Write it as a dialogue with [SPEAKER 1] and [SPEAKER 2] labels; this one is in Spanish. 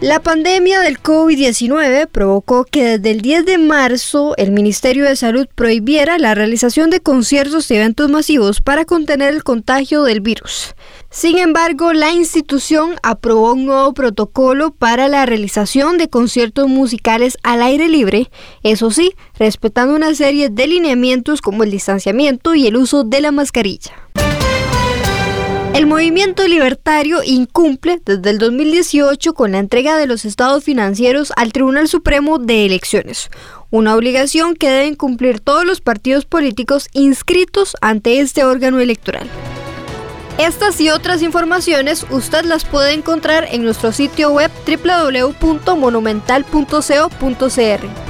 [SPEAKER 1] La pandemia del COVID-19 provocó que desde el 10 de marzo el Ministerio de Salud prohibiera la realización de conciertos y eventos masivos para contener el contagio del virus. Sin embargo, la institución aprobó un nuevo protocolo para la realización de conciertos musicales al aire libre, eso sí, respetando una serie de lineamientos como el distanciamiento y el uso de la mascarilla. El movimiento libertario incumple desde el 2018 con la entrega de los estados financieros al Tribunal Supremo de Elecciones, una obligación que deben cumplir todos los partidos políticos inscritos ante este órgano electoral. Estas y otras informaciones usted las puede encontrar en nuestro sitio web www.monumental.co.cr.